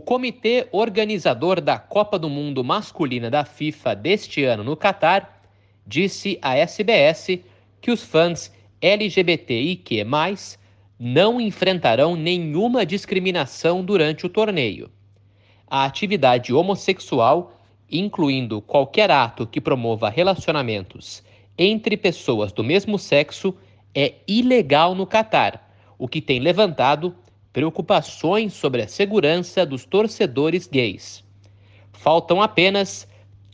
O comitê organizador da Copa do Mundo Masculina da FIFA deste ano no Catar disse à SBS que os fãs LGBTIQ+, não enfrentarão nenhuma discriminação durante o torneio. A atividade homossexual, incluindo qualquer ato que promova relacionamentos entre pessoas do mesmo sexo, é ilegal no Catar, o que tem levantado preocupações sobre a segurança dos torcedores gays. Faltam apenas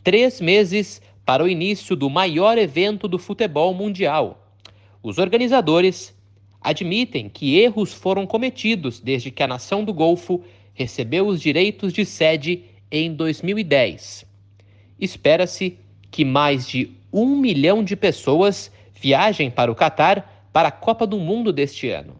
três meses para o início do maior evento do futebol mundial. Os organizadores admitem que erros foram cometidos desde que a nação do Golfo recebeu os direitos de sede em 2010. Espera-se que mais de um milhão de pessoas viajem para o Catar para a Copa do Mundo deste ano.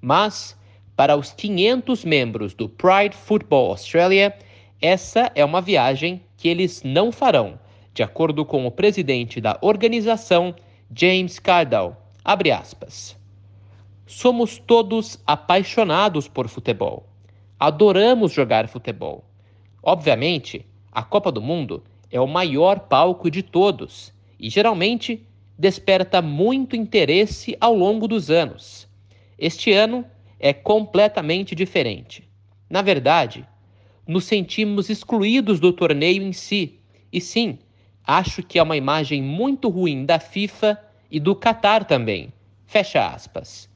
Mas para os 500 membros do Pride Football Australia, essa é uma viagem que eles não farão, de acordo com o presidente da organização, James Cardall. Abre aspas. Somos todos apaixonados por futebol. Adoramos jogar futebol. Obviamente, a Copa do Mundo é o maior palco de todos e geralmente desperta muito interesse ao longo dos anos. Este ano, é completamente diferente. Na verdade, nos sentimos excluídos do torneio em si. E sim, acho que é uma imagem muito ruim da FIFA e do Qatar também. Fecha aspas.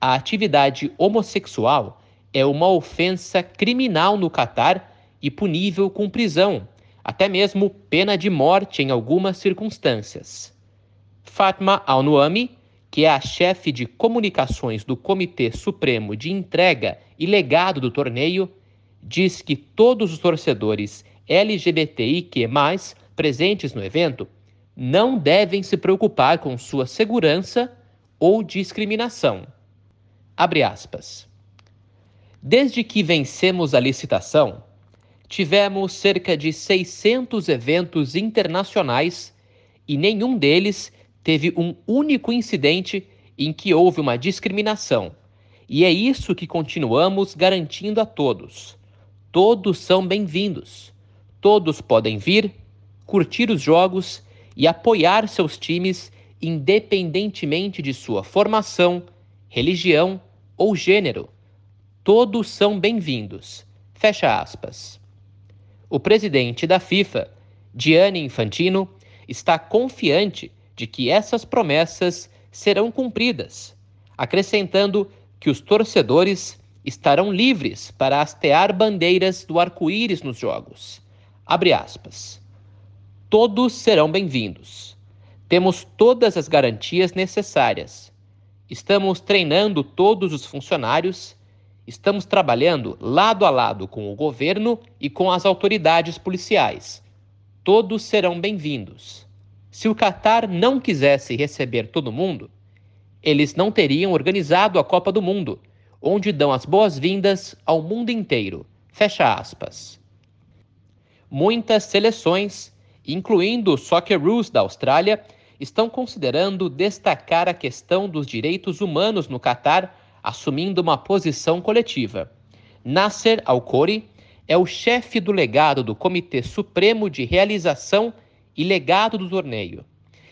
A atividade homossexual é uma ofensa criminal no Catar e punível com prisão, até mesmo pena de morte em algumas circunstâncias. Fatma Al-Nuami, que é a chefe de comunicações do Comitê Supremo de Entrega e Legado do torneio, diz que todos os torcedores LGBTIQ, presentes no evento, não devem se preocupar com sua segurança ou discriminação. Abre aspas. Desde que vencemos a licitação, tivemos cerca de 600 eventos internacionais e nenhum deles teve um único incidente em que houve uma discriminação. E é isso que continuamos garantindo a todos. Todos são bem-vindos. Todos podem vir, curtir os jogos e apoiar seus times independentemente de sua formação, religião ou gênero. Todos são bem-vindos. Fecha aspas. O presidente da FIFA, Gianni Infantino, está confiante de que essas promessas serão cumpridas, acrescentando que os torcedores estarão livres para hastear bandeiras do arco-íris nos jogos. Abre aspas. Todos serão bem-vindos. Temos todas as garantias necessárias. Estamos treinando todos os funcionários, estamos trabalhando lado a lado com o governo e com as autoridades policiais. Todos serão bem-vindos. Se o Catar não quisesse receber todo mundo, eles não teriam organizado a Copa do Mundo, onde dão as boas-vindas ao mundo inteiro. Fecha aspas. Muitas seleções, incluindo o Socceroos da Austrália, estão considerando destacar a questão dos direitos humanos no Catar, assumindo uma posição coletiva. Nasser Al-Khoury é o chefe do legado do Comitê Supremo de Realização e legado do torneio,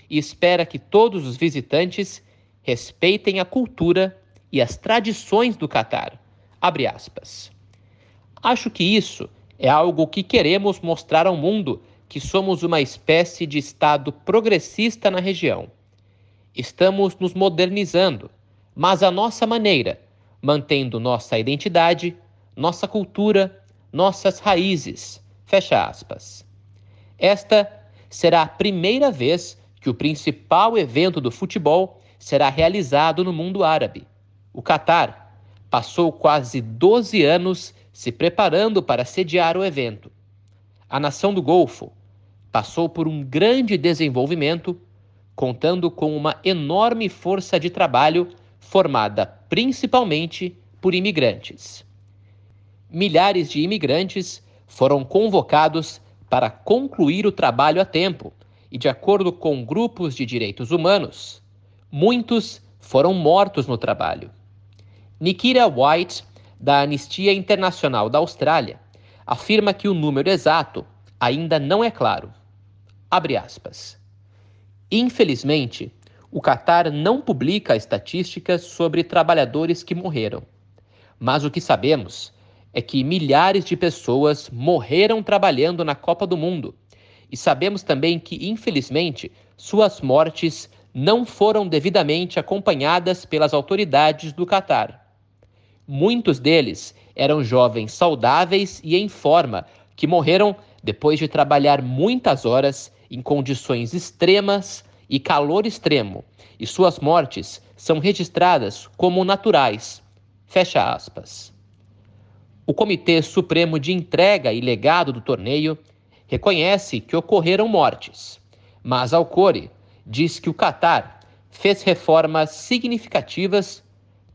e espera que todos os visitantes respeitem a cultura e as tradições do Catar. Abre aspas. Acho que isso é algo que queremos mostrar ao mundo que somos uma espécie de Estado progressista na região. Estamos nos modernizando, mas à nossa maneira, mantendo nossa identidade, nossa cultura, nossas raízes. Fecha aspas. Esta será a primeira vez que o principal evento do futebol será realizado no mundo árabe. O Catar passou quase 12 anos se preparando para sediar o evento. A nação do Golfo passou por um grande desenvolvimento, contando com uma enorme força de trabalho formada principalmente por imigrantes. Milhares de imigrantes foram convocados para concluir o trabalho a tempo e, de acordo com grupos de direitos humanos, muitos foram mortos no trabalho. Nikita White, da Anistia Internacional da Austrália, afirma que o número exato ainda não é claro. Abre aspas. Infelizmente, o Catar não publica estatísticas sobre trabalhadores que morreram. Mas o que sabemos é que milhares de pessoas morreram trabalhando na Copa do Mundo. E sabemos também que, infelizmente, suas mortes não foram devidamente acompanhadas pelas autoridades do Catar. Muitos deles eram jovens saudáveis e em forma que morreram depois de trabalhar muitas horas em condições extremas e calor extremo, e suas mortes são registradas como naturais. Fecha aspas. O Comitê Supremo de Entrega e Legado do torneio reconhece que ocorreram mortes, mas Alcore diz que o Catar fez reformas significativas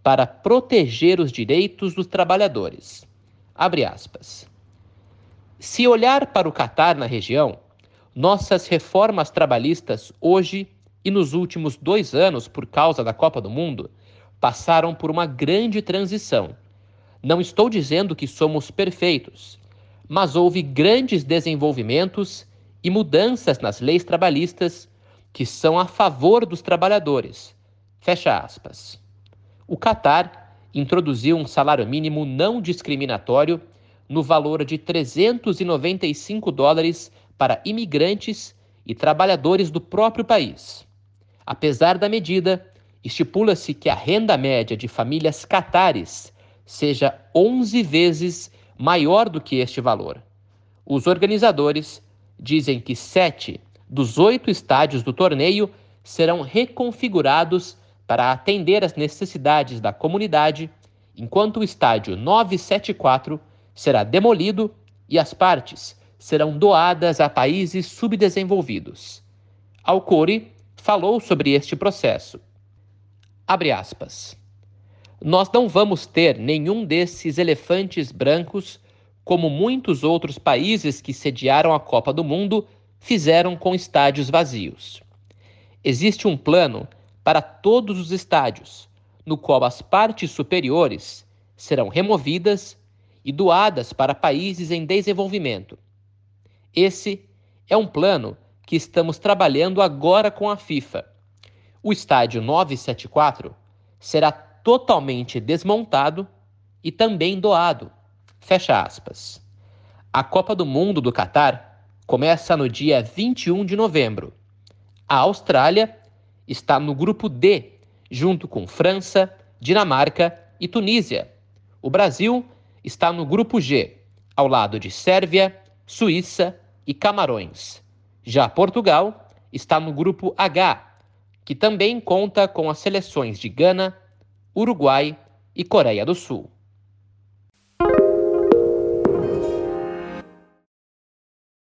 para proteger os direitos dos trabalhadores. Se olhar para o Catar na região, nossas reformas trabalhistas hoje e nos últimos dois anos, por causa da Copa do Mundo, passaram por uma grande transição. Não estou dizendo que somos perfeitos, mas houve grandes desenvolvimentos e mudanças nas leis trabalhistas que são a favor dos trabalhadores. Fecha aspas. O Catar introduziu um salário mínimo não discriminatório no valor de 395 dólares para imigrantes e trabalhadores do próprio país. Apesar da medida, estipula-se que a renda média de famílias catares seja 11 vezes maior do que este valor. Os organizadores dizem que sete dos oito estádios do torneio serão reconfigurados para atender às necessidades da comunidade, enquanto o estádio 974 será demolido e as partes serão doadas a países subdesenvolvidos. Alcore falou sobre este processo. Abre aspas. Nós não vamos ter nenhum desses elefantes brancos como muitos outros países que sediaram a Copa do Mundo fizeram com estádios vazios. Existe um plano para todos os estádios, no qual as partes superiores serão removidas e doadas para países em desenvolvimento. Esse é um plano que estamos trabalhando agora com a FIFA. O estádio 974 será totalmente desmontado e também doado. Fecha aspas. A Copa do Mundo do Catar começa no dia 21 de novembro. A Austrália está no grupo D, junto com França, Dinamarca e Tunísia. O Brasil está no grupo G, ao lado de Sérvia, Suíça e Camarões. Já Portugal está no grupo H, que também conta com as seleções de Gana, Uruguai e Coreia do Sul.